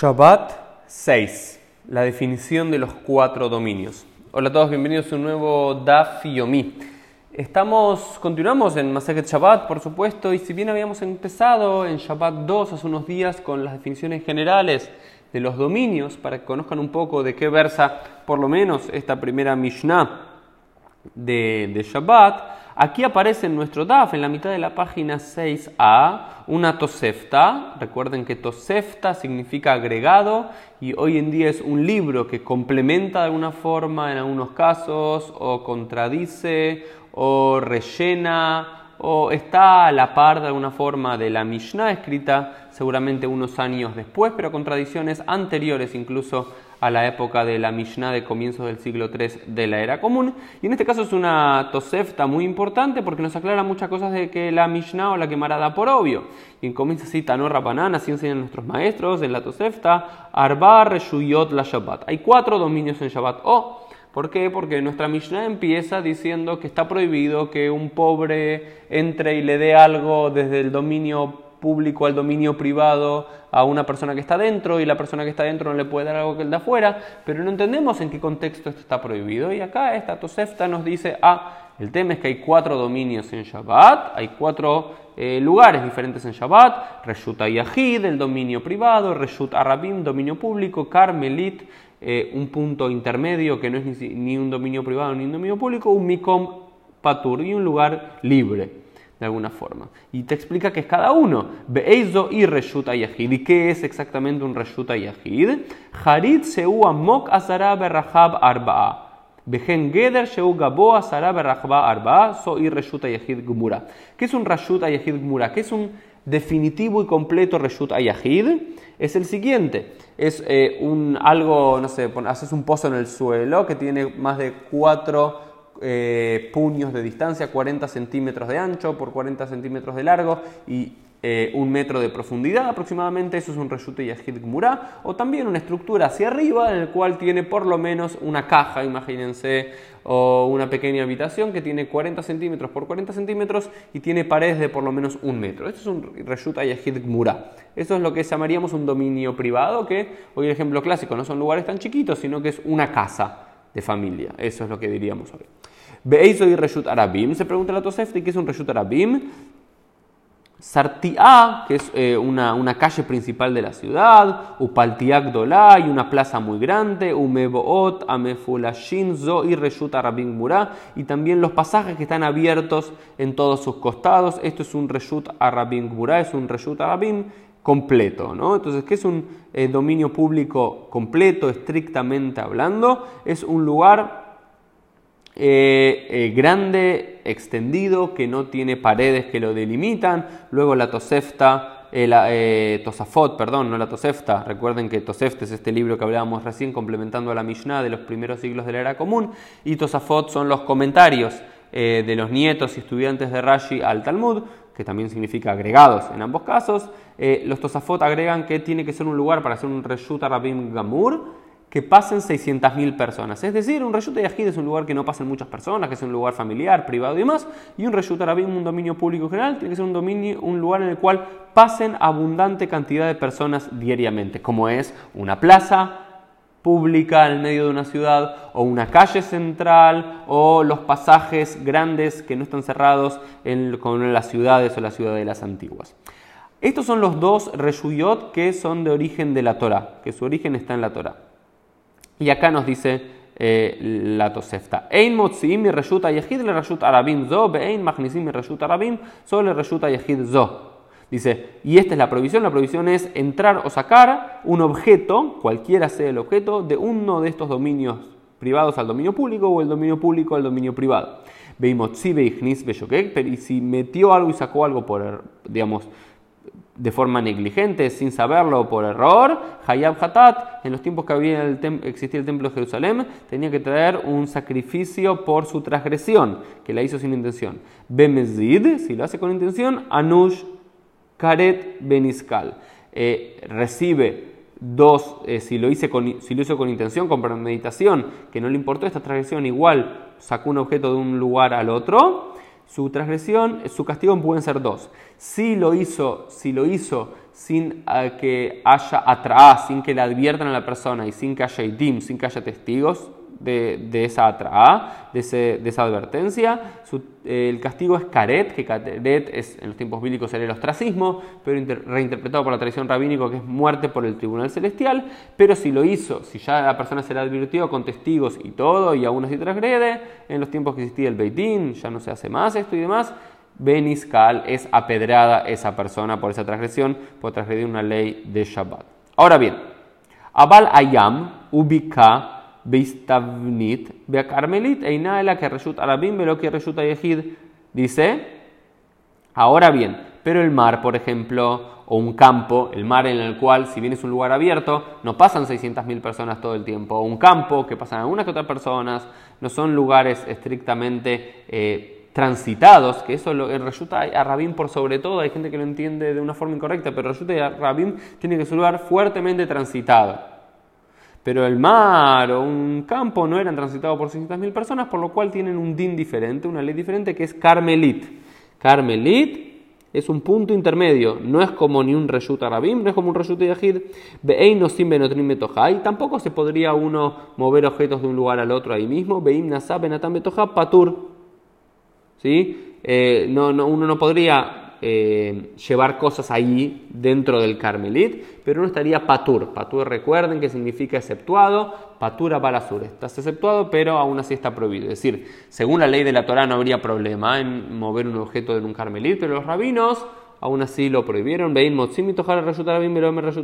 Shabbat 6. La definición de los cuatro dominios. Hola a todos, bienvenidos a un nuevo Daf Yomi. Estamos, continuamos en Maseket Shabbat, por supuesto, y si bien habíamos empezado en Shabbat 2 hace unos días con las definiciones generales de los dominios, para que conozcan un poco de qué versa por lo menos esta primera Mishnah de Shabbat, Aquí aparece en nuestro DAF, en la mitad de la página 6a, una tosefta. Recuerden que tosefta significa agregado y hoy en día es un libro que complementa de alguna forma en algunos casos o contradice o rellena o está a la par de alguna forma de la Mishnah escrita seguramente unos años después, pero con tradiciones anteriores incluso a la época de la Mishnah de comienzos del siglo III de la era común. Y en este caso es una tosefta muy importante porque nos aclara muchas cosas de que la Mishnah o la Gemara da por obvio. Y comienza así, Tanor Rabanan, así enseñan nuestros maestros en la tosefta, Arba Reshuyot la Shabbat. Hay cuatro dominios en Shabbat. Oh, ¿Por qué? Porque nuestra Mishnah empieza diciendo que está prohibido que un pobre entre y le dé algo desde el dominio público al dominio privado a una persona que está dentro y la persona que está dentro no le puede dar algo que el de afuera, pero no entendemos en qué contexto esto está prohibido. Y acá esta Tosefta nos dice, ah, el tema es que hay cuatro dominios en Shabbat, hay cuatro eh, lugares diferentes en Shabbat, Reshut Yahid, el dominio privado, Reshut Arabim, dominio público, Carmelit, eh, un punto intermedio que no es ni, ni, un dominio privado ni un dominio público, un Mikom Patur y un lugar libre de alguna forma. Y te explica que es cada uno. Be'eizo y Reshuta Yahid. ¿Y qué es exactamente un Reshuta Yahid? Harit Seu Amok Azara Berrahab Arba'a. Bejen Geder Sheu Gabo Azara Berrahab Arba'a. So y Reshuta Yahid Gmura. ¿Qué es un Reshuta Yahid Gmura? ¿Qué es un definitivo y completo Reshut Ayahid es el siguiente. Es eh, un algo, no sé, haces un pozo en el suelo que tiene más de cuatro eh, puños de distancia, 40 centímetros de ancho por 40 centímetros de largo y eh, un metro de profundidad aproximadamente, eso es un reshute yahid gmurá, o también una estructura hacia arriba en el cual tiene por lo menos una caja, imagínense, o una pequeña habitación que tiene 40 centímetros por 40 centímetros y tiene paredes de por lo menos un metro. Esto es un reshuta yahid gmurá. Eso es lo que llamaríamos un dominio privado, que hoy el ejemplo clásico no son lugares tan chiquitos, sino que es una casa de familia. Eso es lo que diríamos hoy. Beeizo y Reshut Arabim. Se pregunta la Tosefta, ¿qué es un Reshut Arabim? Sartiá, que es eh, una, calle principal de la ciudad, Upaltiak y una plaza muy grande, Umeboot, Amefulashin, Zo y Reshut Arabim Murá, y también los pasajes que están abiertos en todos sus costados. Esto es un Reshut Arabim Murá, es un Reshut Arabim completo. ¿no? Entonces, ¿qué es un eh, dominio público completo, estrictamente hablando? Es un lugar eh, eh, grande, extendido, que no tiene paredes que lo delimitan. Luego la Tosefta, eh, Tosafot, perdón, no la Tosefta. Recuerden que Tosefta es este libro que hablábamos recién complementando a la Mishnah de los primeros siglos de la era común. Y Tosafot son los comentarios de los nietos y estudiantes de Rashi al Talmud, que también significa agregados en ambos casos. los Tosafot agregan que tiene que ser un lugar para hacer un Reshut Arabim Gamur que pasen 600.000 personas. Es decir, un Reshut Yahid es un lugar que no pasen muchas personas, que es un lugar familiar, privado y demás, y un Reshut Arabim, un dominio público general, tiene que ser un, dominio, un lugar en el cual pasen abundante cantidad de personas diariamente, como es una plaza pública en medio de una ciudad, o una calle central, o los pasajes grandes que no están cerrados en, con las ciudades o las ciudadelas antiguas. Estos son los dos Reshuyot que son de origen de la Torah, que su origen está en la Torah. Y acá nos dice eh, la Tosefta. Ein motziim mi reshuta yehid le reshut arabim zo, be'ein machnisim mi reshut arabim, solo reshuta yehid zo. Dice, y esta es la prohibición, la prohibición es entrar o sacar un objeto, cualquiera sea el objeto, de uno de estos dominios privados al dominio público o el dominio público al dominio privado. Pero y si metió algo y sacó algo por, digamos, de forma negligente, sin saberlo por error, Hayab Hatat, en los tiempos que había el existía el templo de Jerusalén, tenía que traer un sacrificio por su transgresión, que la hizo sin intención. Bemezid, si lo hace con intención, Anush Karet Beniskal. Eh, recibe dos, eh, si, lo hice con, si lo hizo con intención, con premeditación, que no le importó esta transgresión, igual sacó un objeto de un lugar al otro, su transgresión, su castigo pueden ser dos. Si lo hizo, si lo hizo sin eh, que haya atrás, sin que le adviertan a la persona y sin que haya idim, sin que haya testigos, de, esa atraá, de, esa advertencia. el castigo es caret, que caret es, en los tiempos bíblicos era el ostracismo, pero reinterpretado por la tradición rabínica que es muerte por el tribunal celestial. Pero si lo hizo, si ya la persona se le advirtió con testigos y todo, y aún así transgrede, en los tiempos que existía el Beitín, ya no se hace más esto y demás. Beniskal es apedrada esa persona por esa transgresión, por transgredir una ley de Shabbat. Ahora bien, Abal Ayam, Ubika, Beistabnit, Carmelit, Einaela, que Reshut Arabim, Velo que Reshut Ayehid. Dice, ahora bien, pero el mar, por ejemplo, o un campo, el mar en el cual, si bien es un lugar abierto, no pasan 600.000 personas todo el tiempo, o un campo que pasan algunas que otras personas, no son lugares estrictamente eh, transitados, que eso lo, el Reshut Arabim por sobre todo, hay gente que lo entiende de una forma incorrecta, pero Reshut Arabim tiene que ser un lugar fuertemente transitado. Pero el mar o un campo no eran transitados por 600.000 personas, por lo cual tienen un din diferente, una ley diferente que es Carmelit. Carmelit es un punto intermedio, no es como ni un reshut arabim, no es como un reshut yahid, no sin benotrim betohai, tampoco se podría uno mover objetos de un lugar al otro ahí mismo, beim nasab benatam betoha patur, ¿sí? Eh, no, no, uno no podría eh, llevar cosas ahí dentro del Carmelit, pero uno estaría patur. Patur, recuerden que significa exceptuado, patura balasur. Estás exceptuado, pero aún así está prohibido. Es decir, según la ley de la Torah no habría problema en mover un objeto de un Carmelit, pero los rabinos aún así lo prohibieron. Me resulta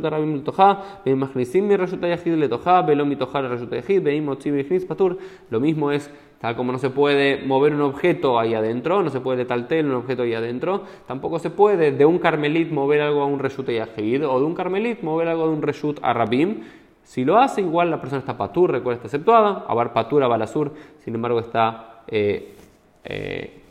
rabim toja, vein machnisim yahid le. Lo mismo es Tal como no se puede mover un objeto ahí adentro, no se puede taltel un objeto ahí adentro, tampoco se puede de un carmelit mover algo a un reshut yahid o de un carmelit mover algo de un reshut a rabim. Si lo hace, igual la persona está patur, recuerda, está exceptuada. Abar patura, balasur, sin embargo, está eh, eh,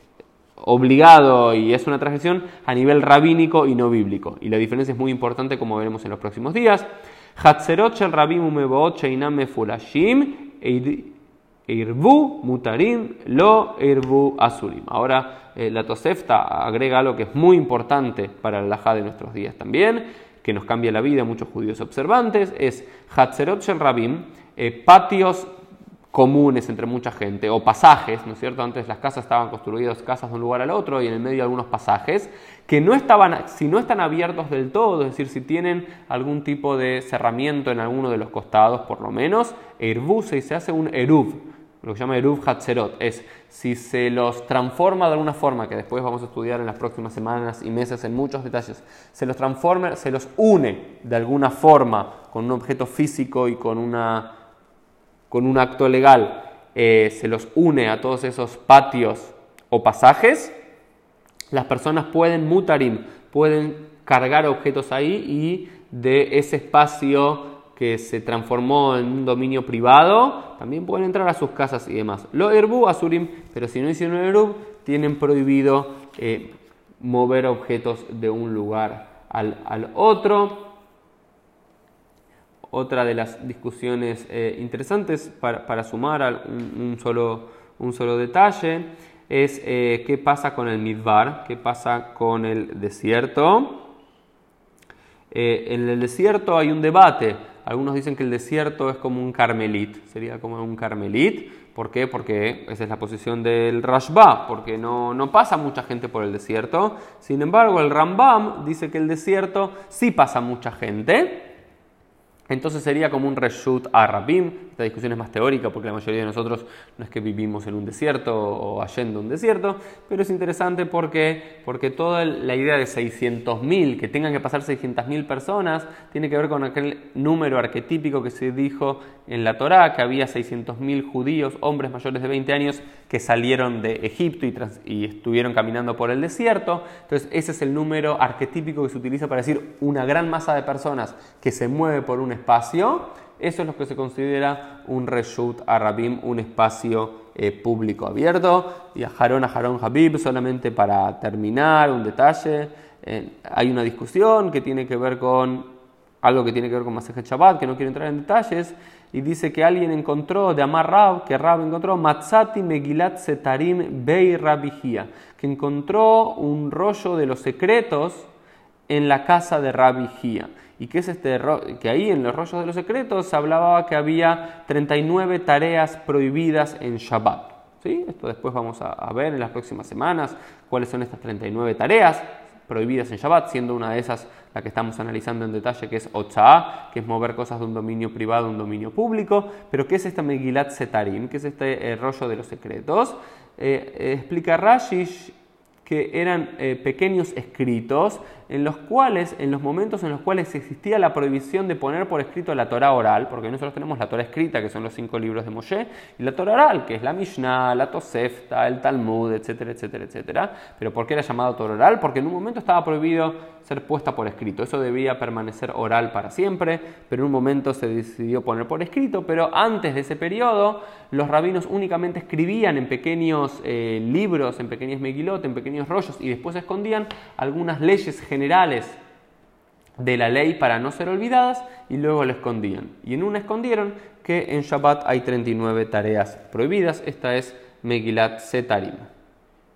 obligado y es una transgresión a nivel rabínico y no bíblico. Y la diferencia es muy importante, como veremos en los próximos días. Hatzerot shel rabim umeboot sheinam fulashim Irbu mutarim lo irbu asurim. Ahora eh, la Tosefta agrega algo que es muy importante para el Lajá de nuestros días también, que nos cambia la vida a muchos judíos observantes, es Hatzerot Shel Rabim, eh, patios comunes entre mucha gente, o pasajes, ¿no es cierto? Antes las casas estaban construidas casas de un lugar al otro y en el medio algunos pasajes, que no estaban, si no están abiertos del todo, es decir, si tienen algún tipo de cerramiento en alguno de los costados, por lo menos, Irbu se hace un Eruv, lo que se llama Eruv Hatzerot, es si se los transforma de alguna forma, que después vamos a estudiar en las próximas semanas y meses en muchos detalles, se los transforma, se los une de alguna forma con un objeto físico y con, una, con un acto legal, eh, se los une a todos esos patios o pasajes, las personas pueden mutarim, pueden cargar objetos ahí y de ese espacio que se transformó en un dominio privado, también pueden entrar a sus casas y demás. Lo Erbu, Azurim, pero si no hicieron Erub, tienen prohibido eh, mover objetos de un lugar al, otro. Otra de las discusiones eh, interesantes para, sumar a un, solo, un, solo, detalle es eh, qué pasa con el Midbar, qué pasa con el desierto. en el desierto hay un debate algunos dicen que el desierto es como un carmelit, sería como un carmelit. ¿Por qué? Porque esa es la posición del Rashba, porque no, no pasa mucha gente por el desierto. Sin embargo, el Rambam dice que el desierto sí pasa mucha gente. Entonces sería como un reshut a Rabim. Esta discusión es más teórica porque la mayoría de nosotros no es que vivimos en un desierto o yendo un desierto, pero es interesante porque, porque toda la idea de 600.000, que tengan que pasar 600.000 personas, tiene que ver con aquel número arquetípico que se dijo en la Torá, que había 600.000 judíos, hombres mayores de 20 años, que salieron de Egipto y, y estuvieron caminando por el desierto. Entonces ese es el número arquetípico que se utiliza para decir una gran masa de personas que se mueve por un espacio, eso es lo que se considera un reshut arabim, un espacio eh, público abierto. Y a Harón a Harón Habib, solamente para terminar, un detalle. Eh, hay una discusión que tiene que ver con algo que tiene que ver con Masejet Shabbat, que no quiero entrar en detalles, y dice que alguien encontró, de Amar Rab, que Rab encontró, Matzati Megilat Setarim Bei Rabihia, que encontró un rollo de los secretos en la casa de Rabbi Gia. ¿Y qué es este que ahí en los rollos de los secretos se hablaba que había 39 tareas prohibidas en Shabbat? ¿Sí? Esto después vamos a, ver en las próximas semanas cuáles son estas 39 tareas prohibidas en Shabbat, siendo una de esas la que estamos analizando en detalle, que es Ocha'a, que es mover cosas de un dominio privado a un dominio público. Pero, ¿qué es esta Megilat Setarim? ¿Qué es este eh, rollo de los secretos? Eh, eh, explica Rashish que eran pequeños escritos en los cuales, en los momentos en los cuales existía la prohibición de poner por escrito la Torah oral, porque nosotros tenemos la Torah escrita, que son los cinco libros de Moshe, y la Torah oral, que es la Mishnah, la Tosefta, el Talmud, etcétera, etcétera, etcétera. Pero ¿por qué era llamado Torah oral? Porque en un momento estaba prohibido ser puesta por escrito. Eso debía permanecer oral para siempre, pero en un momento se decidió poner por escrito, pero antes de ese periodo los rabinos únicamente escribían en pequeños eh, libros, en pequeños megilot, en pequeños y después escondían algunas leyes generales generales de la ley para no ser olvidadas y luego la escondían. Y en una escondieron que en Shabbat hay 39 tareas prohibidas. Esta es Megilat Setarim.